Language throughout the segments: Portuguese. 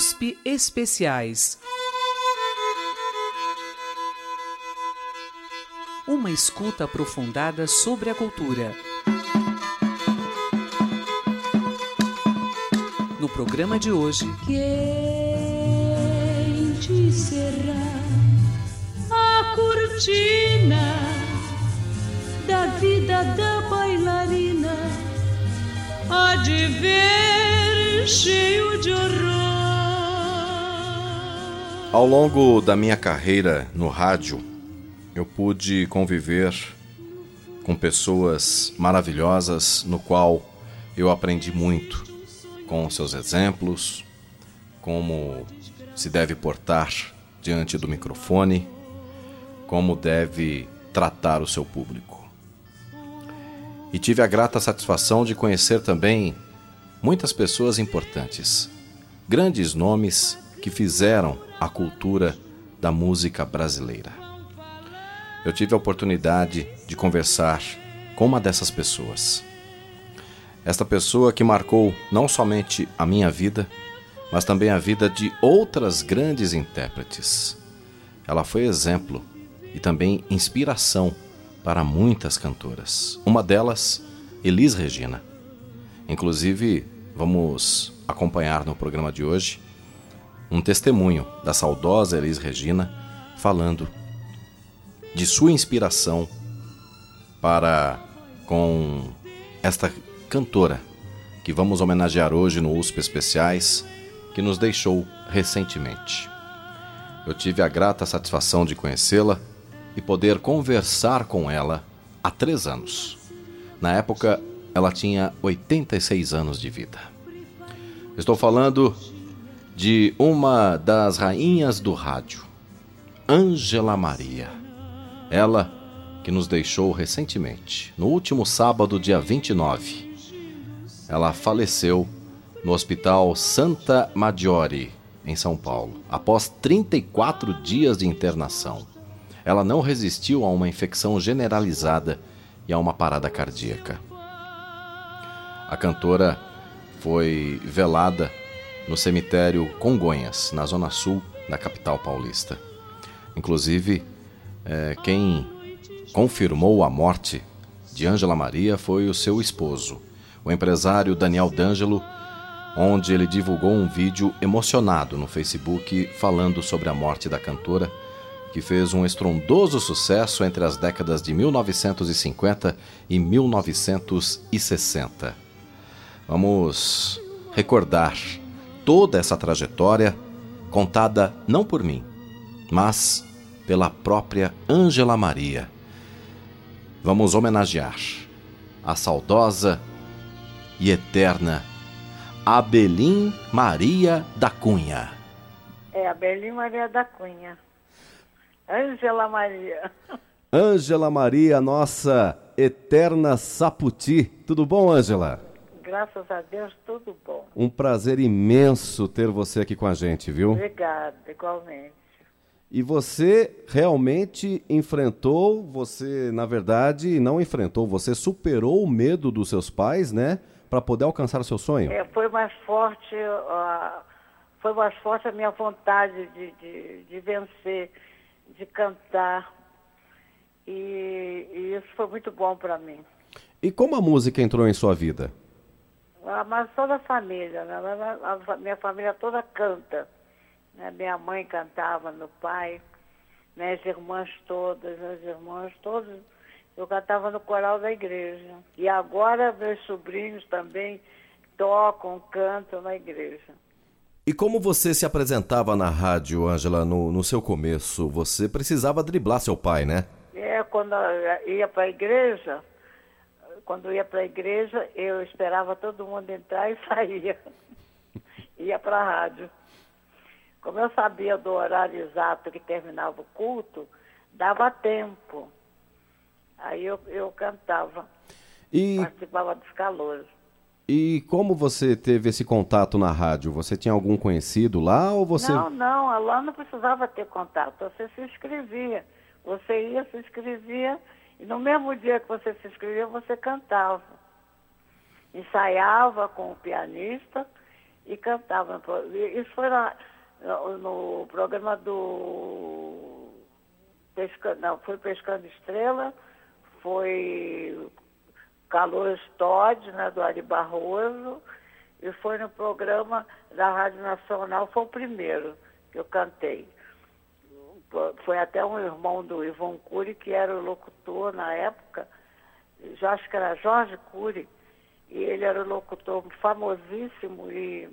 USP Especiais. Uma escuta aprofundada sobre a cultura. No programa de hoje. Quem será a cortina da vida da bailarina? Há de ver cheio de horror. Ao longo da minha carreira no rádio, eu pude conviver com pessoas maravilhosas, no qual eu aprendi muito com seus exemplos, como se deve portar diante do microfone, como deve tratar o seu público. E tive a grata satisfação de conhecer também muitas pessoas importantes, grandes nomes que fizeram a cultura da música brasileira. Eu tive a oportunidade de conversar com uma dessas pessoas. Esta pessoa que marcou não somente a minha vida, mas também a vida de outras grandes intérpretes. Ela foi exemplo e também inspiração para muitas cantoras. Uma delas, Elis Regina. Inclusive, vamos acompanhar no programa de hoje um testemunho da saudosa Elis Regina falando de sua inspiração para com esta cantora que vamos homenagear hoje no USP Especiais, que nos deixou recentemente. Eu tive a grata satisfação de conhecê-la e poder conversar com ela há três anos. Na época, ela tinha 86 anos de vida. Estou falando de uma das rainhas do rádio, Ângela Maria. Ela que nos deixou recentemente, no último sábado, dia 29. Ela faleceu no Hospital Santa Maggiore, em São Paulo, após 34 dias de internação. Ela não resistiu a uma infecção generalizada e a uma parada cardíaca. A cantora foi velada no cemitério Congonhas, na zona sul da capital paulista. Inclusive, é, quem confirmou a morte de Ângela Maria foi o seu esposo, o empresário Daniel D'Angelo, onde ele divulgou um vídeo emocionado no Facebook falando sobre a morte da cantora, que fez um estrondoso sucesso entre as décadas de 1950 e 1960. Vamos recordar toda essa trajetória contada não por mim, mas pela própria Ângela Maria. Vamos homenagear a saudosa e eterna Abelim Maria da Cunha. É, Abelim Maria da Cunha. Ângela Maria. Ângela Maria, nossa eterna Saputi. Tudo bom, Ângela? Graças a Deus, tudo bom. Um prazer imenso ter você aqui com a gente, viu? Obrigada, igualmente. E você realmente enfrentou, você, na verdade, não enfrentou, você superou o medo dos seus pais, né? Para poder alcançar o seu sonho? É, foi mais forte, uh, foi mais forte a minha vontade de, de, de vencer, de cantar. E, e, isso foi muito bom para mim. E como a música entrou em sua vida? Ah, mas toda a família, né? a minha família toda canta. Né? Minha mãe cantava, meu pai, minhas irmãs todas, meus irmãos todos. Eu cantava no coral da igreja. E agora meus sobrinhos também tocam, cantam na igreja. E como você se apresentava na rádio, Ângela, no, no seu começo? Você precisava driblar seu pai, né? É, quando ia para a igreja, quando ia para a igreja, eu esperava todo mundo entrar e saía. ia para a rádio. Como eu sabia do horário exato que terminava o culto, dava tempo. Aí eu, eu cantava, e... participava dos calores. E como você teve esse contato na rádio? Você tinha algum conhecido lá ou você... Não, não, lá não precisava ter contato, você se inscrevia. Você ia, se inscrevia, e no mesmo dia que você se inscrevia, você cantava. Ensaiava com o pianista, e cantava. Isso foi na, no, no programa do. Pescando, não, foi Pescando Estrela, foi Calores Todd, né, do Ari Barroso, e foi no programa da Rádio Nacional, foi o primeiro que eu cantei. Foi até um irmão do Ivon Cury, que era o locutor na época, já acho que era Jorge Cury, e ele era um locutor famosíssimo e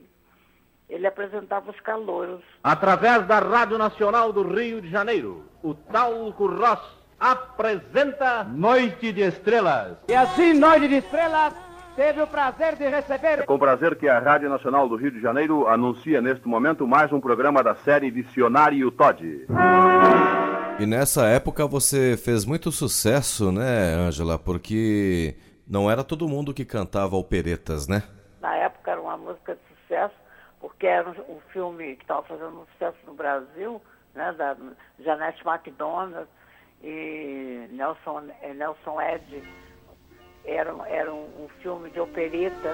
ele apresentava os calouros. Através da Rádio Nacional do Rio de Janeiro, o Talco Ross apresenta Noite de Estrelas. E assim, Noite de Estrelas teve o prazer de receber. É com prazer que a Rádio Nacional do Rio de Janeiro anuncia neste momento mais um programa da série Dicionário Todd. E nessa época você fez muito sucesso, né, Ângela? Porque não era todo mundo que cantava operetas, né? Na época era uma música de sucesso, porque era um filme que estava fazendo um sucesso no Brasil, né, da Janete McDonald e Nelson, eh, Nelson Ed. Era, era um, um filme de opereta.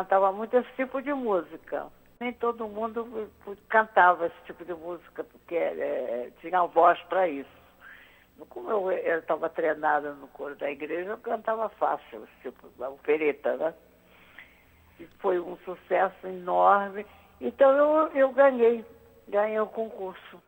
Cantava muito esse tipo de música. Nem todo mundo cantava esse tipo de música, porque é, tinha voz para isso. Como eu estava treinada no coro da igreja, eu cantava fácil, tipo, opereta, né? E foi um sucesso enorme. Então eu, eu ganhei, ganhei o concurso.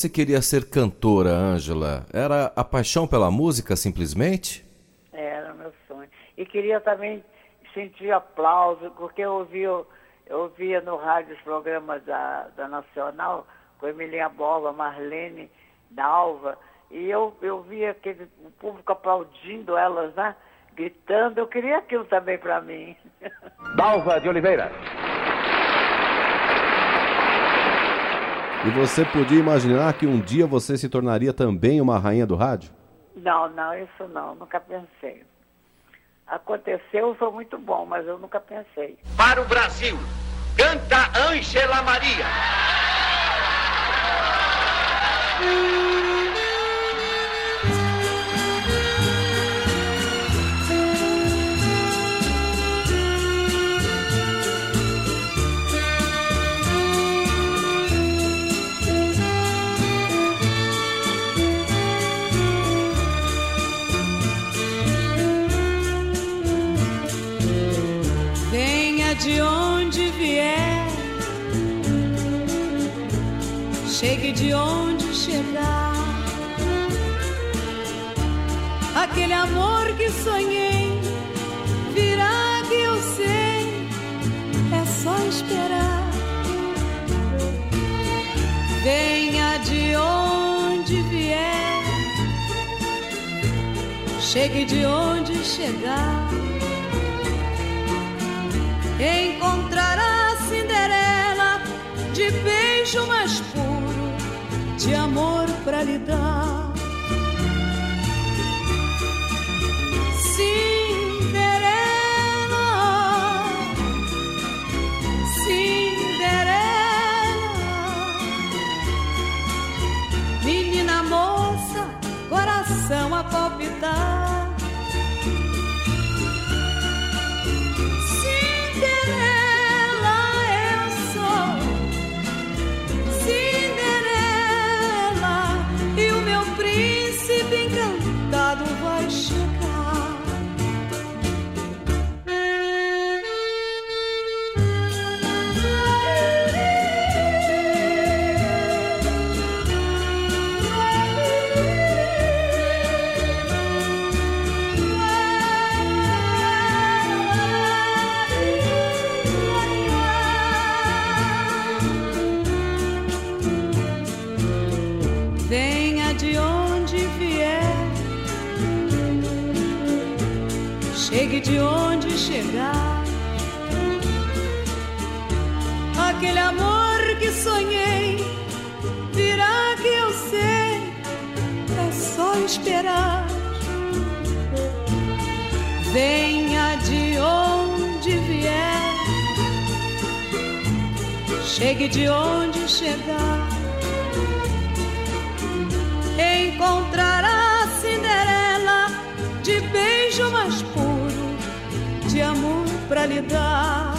Você queria ser cantora, Ângela? Era a paixão pela música, simplesmente? Era meu sonho. E queria também sentir aplauso, porque eu ouvia, eu ouvia no rádio os programas da, da Nacional, com Emilinha Bola, Marlene, Dalva, e eu, eu via aquele, o público aplaudindo elas, né? Gritando, eu queria aquilo também para mim. Dalva de Oliveira. E você podia imaginar que um dia você se tornaria também uma rainha do rádio? Não, não, isso não, nunca pensei. Aconteceu, foi muito bom, mas eu nunca pensei. Para o Brasil, canta Ângela Maria. De onde vier, chegue de onde chegar. Aquele amor que sonhei virá que eu sei, é só esperar. Venha de onde vier, chegue de onde chegar encontrará Cinderela de beijo mais puro, de amor pra lhe dar. Cinderela, Cinderela, menina moça, coração a palpitar. Venha de onde vier, chegue de onde chegar encontrará Cinderela de beijo mais puro, de amor pra lhe dar.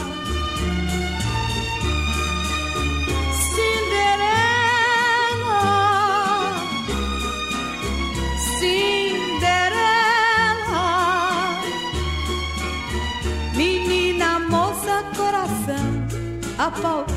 A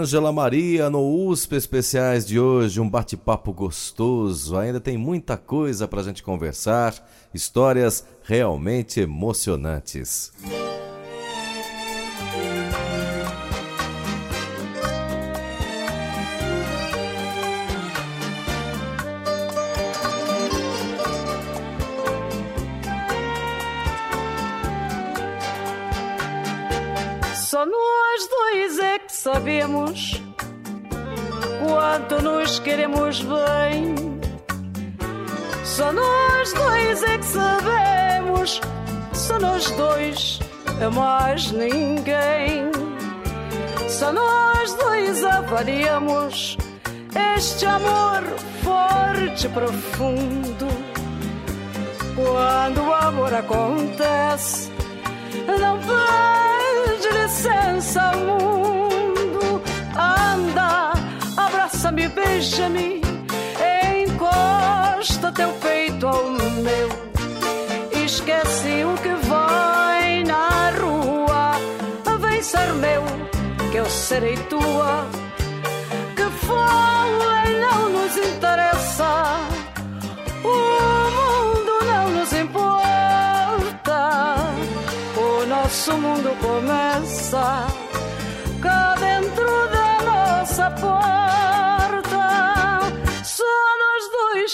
Ângela Maria no USP Especiais de hoje, um bate-papo gostoso. Ainda tem muita coisa pra gente conversar, histórias realmente emocionantes. Sabemos quanto nos queremos bem. Só nós dois é que sabemos, só nós dois, é mais ninguém. Só nós dois avaliamos este amor forte e profundo. Quando o amor acontece, não pede licença ao abraça-me, beija-me, encosta teu peito ao meu. Esquece o que vai na rua, vem ser meu, que eu serei tua. Que foi, não nos interessa. O mundo não nos importa. O nosso mundo começa cá dentro da nossa porta.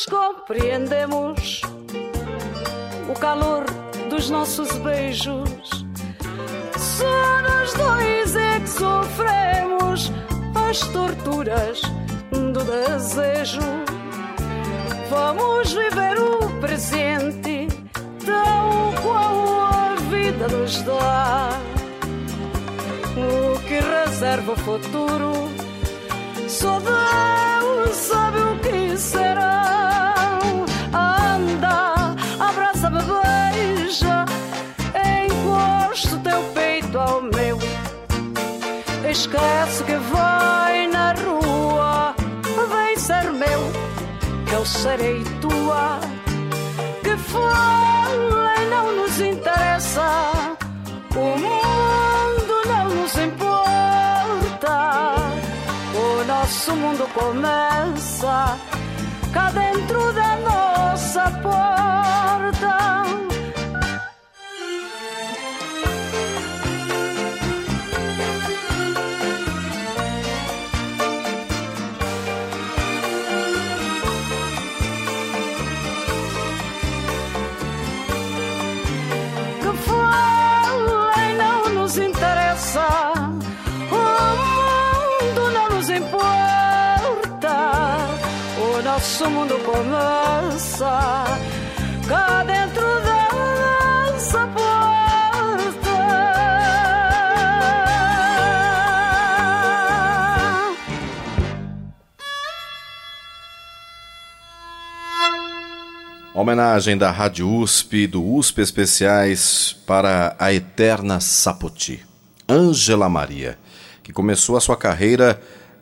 Compreendemos o calor dos nossos beijos. Só nós dois é que sofremos as torturas do desejo. Vamos viver o presente tal qual a vida nos dá. O que reserva o futuro, só Deus sabe o que será. Anda, abraça-me, beija, encosto teu peito ao meu. Esquece que vai na rua, vem ser meu, que eu serei tua. Que falem não nos interessa, o mundo nosso mundo começa cá dentro da nossa porta. Nosso mundo começa cá dentro da nossa porta. Homenagem da Rádio USP do USP Especiais para a eterna Sapoti, Ângela Maria, que começou a sua carreira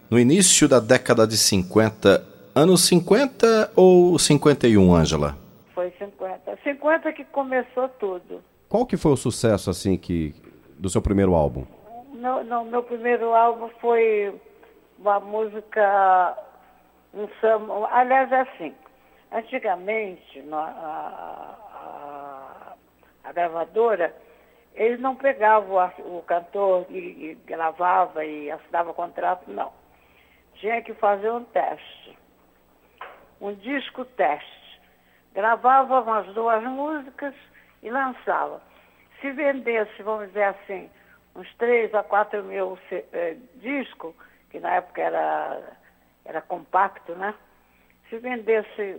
no início da década de 50, anos 50 ou 51, Ângela? Foi 50. 50 que começou tudo. Qual que foi o sucesso assim que do seu primeiro álbum? No, no meu primeiro álbum foi uma música, um samba. Aliás, é assim. Antigamente, a, a- a gravadora, eles não pegavam o, o cantor e, e gravava e assinava contrato, não. Tinha que fazer um teste. Um disco teste. Gravava umas duas músicas e lançava. Se vendesse, vamos dizer assim, uns 3 a 4 mil eh, discos, que na época era, era compacto, né? Se vendesse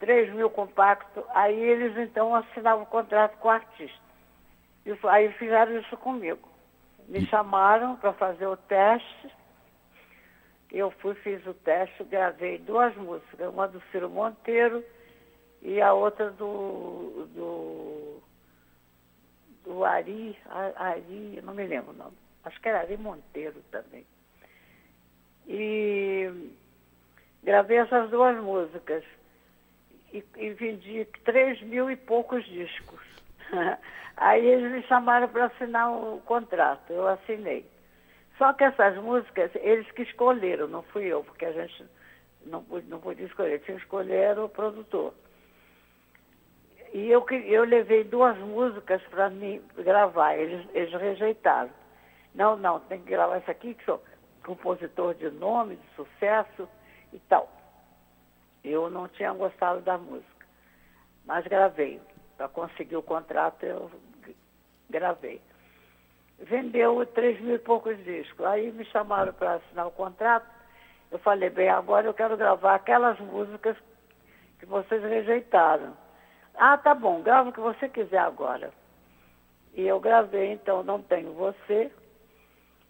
3 mil compactos, aí eles então assinavam o contrato com o artista. E aí fizeram isso comigo. Me chamaram para fazer o teste. Eu fui, fiz o teste, gravei duas músicas, uma do Ciro Monteiro e a outra do, do, do Ari, Ari, não me lembro o nome. Acho que era Ari Monteiro também. E gravei essas duas músicas e, e vendi três mil e poucos discos. Aí eles me chamaram para assinar o contrato, eu assinei. Só que essas músicas, eles que escolheram, não fui eu, porque a gente não, não podia escolher, tinha que escolher o produtor. E eu, eu levei duas músicas para mim gravar, eles, eles rejeitaram. Não, não, tem que gravar essa aqui, que sou compositor de nome, de sucesso e tal. Eu não tinha gostado da música, mas gravei. Para conseguir o contrato, eu gravei. Vendeu três mil e poucos discos. Aí me chamaram para assinar o contrato. Eu falei, bem, agora eu quero gravar aquelas músicas que vocês rejeitaram. Ah, tá bom, grava o que você quiser agora. E eu gravei, então, Não Tenho Você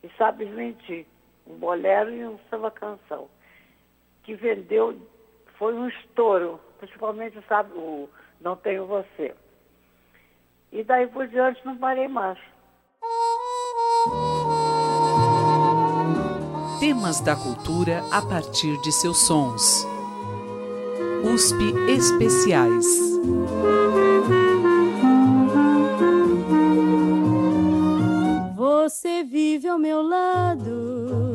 e Sabes Mentir, um bolero e um samba canção, que vendeu, foi um estouro, principalmente, sabe, o Não Tenho Você. E daí por diante não parei mais. Temas da cultura a partir de seus sons. USP Especiais. Você vive ao meu lado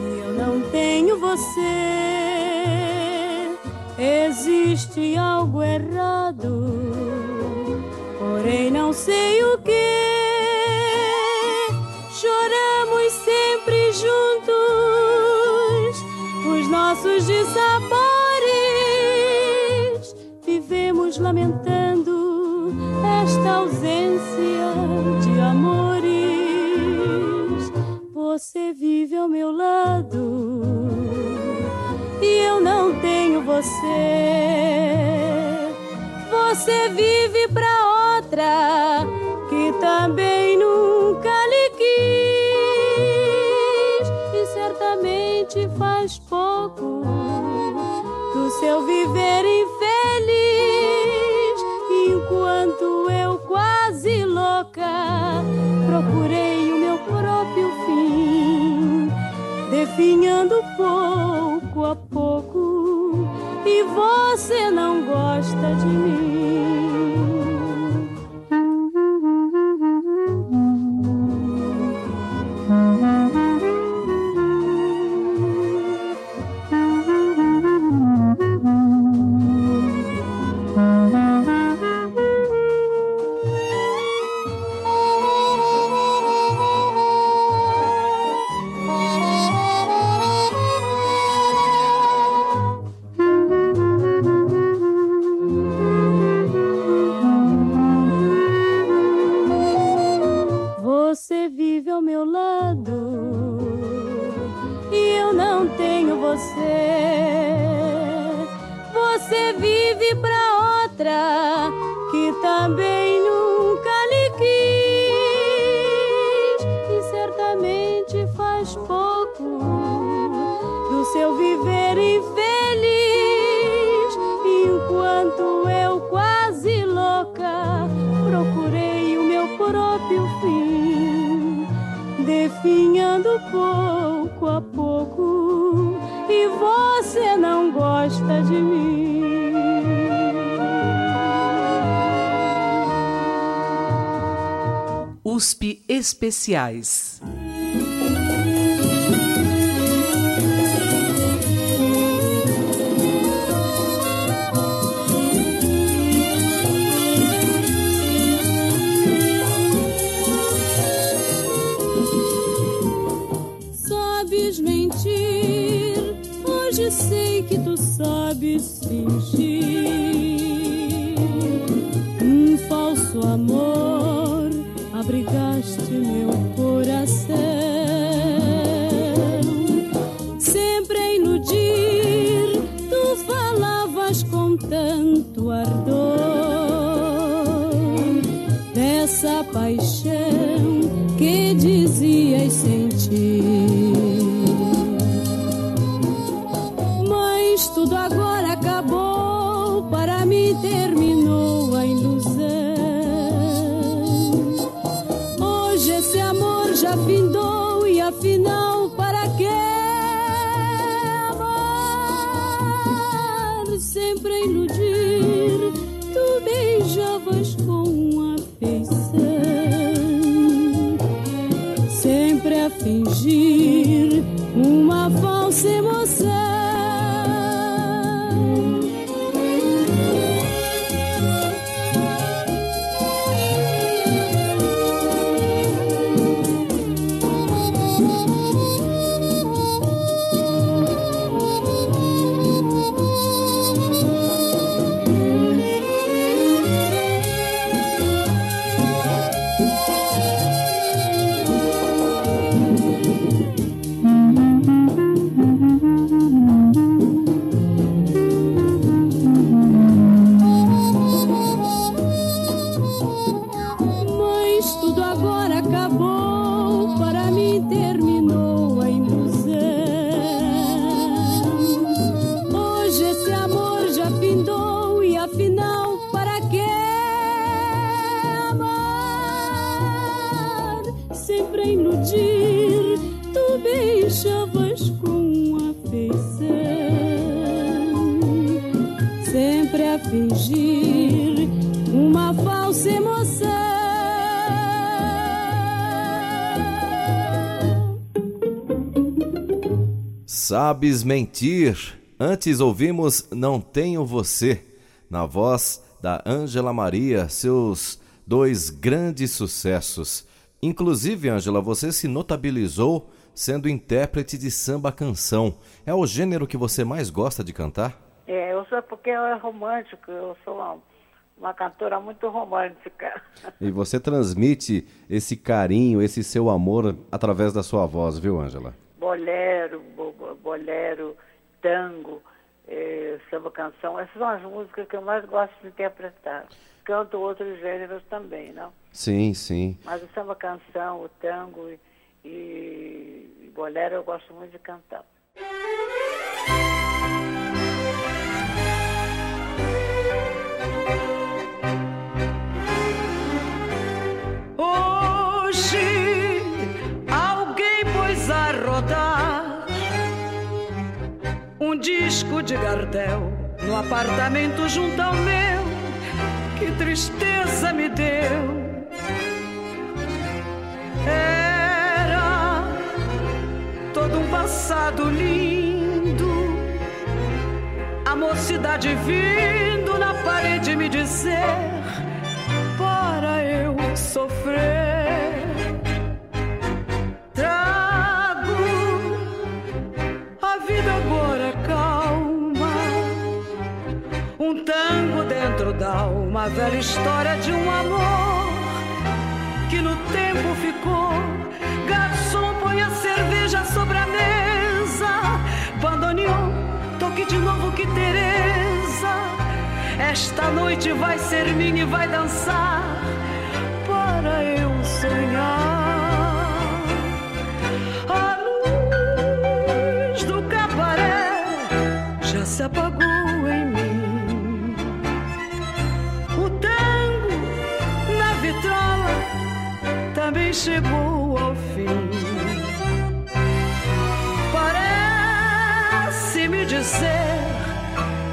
e eu não tenho você. Existe algo errado, porém não sei o que. Ao meu lado. E eu não tenho você. Você vive pra outra que também nunca lhe quis. E certamente faz pouco do seu viver infeliz, enquanto eu quase louca procurei o meu próprio definhando pouco a pouco, e você não gosta de mim. Especiais. Sempre a Sabes mentir. Antes ouvimos Não Tenho Você, na voz da Ângela Maria, seus dois grandes sucessos. Inclusive, Ângela, você se notabilizou sendo intérprete de samba canção. É o gênero que você mais gosta de cantar? É, eu sou porque eu é romântico, eu sou uma, uma cantora muito romântica. E você transmite esse carinho, esse seu amor através da sua voz, viu, Ângela? Bolero, bolero, tango, eh, samba canção, essas são as músicas que eu mais gosto de interpretar. Canto outros gêneros também, não? Sim, sim. Mas o samba canção, o tango e, e bolero eu gosto muito de cantar. Disco de Gardel no apartamento junto ao meu. Que tristeza me deu. Era todo um passado lindo. A mocidade vindo na parede me dizer para eu sofrer. Alma, velha história de um amor que no tempo ficou. Garçom, põe a cerveja sobre a mesa. Bandoneon, toque de novo que Teresa. Esta noite vai ser minha e vai dançar para eu sonhar. A luz do cabaré já se apagou chegou ao fim. Parece me dizer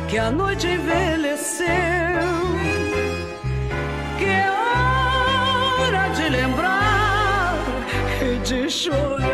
que a noite envelheceu, que é hora de lembrar e de chorar.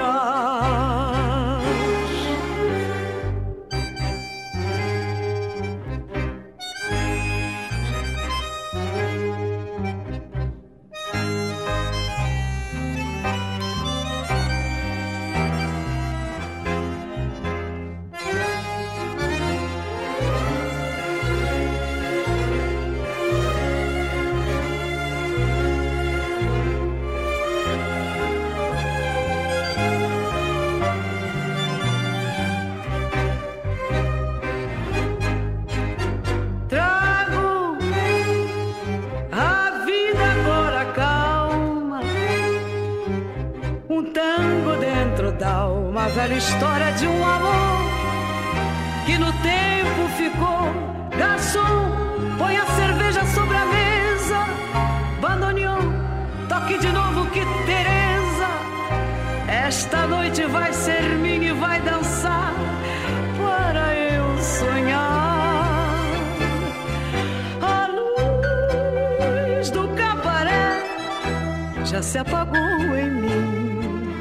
Já se apagou em mim.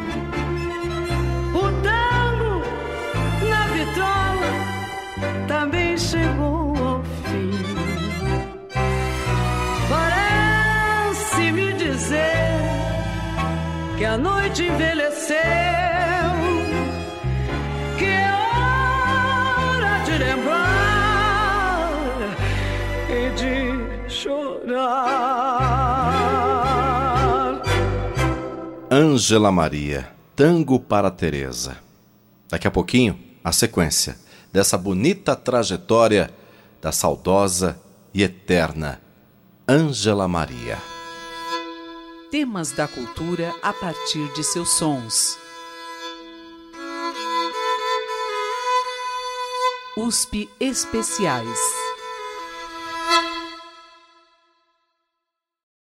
O tango na vitrola também chegou ao fim. Parece me dizer que a noite envelheceu, Ângela Maria, Tango para Teresa. Daqui a pouquinho, a sequência dessa bonita trajetória da saudosa e eterna Ângela Maria. Temas da cultura a partir de seus sons. USP Especiais.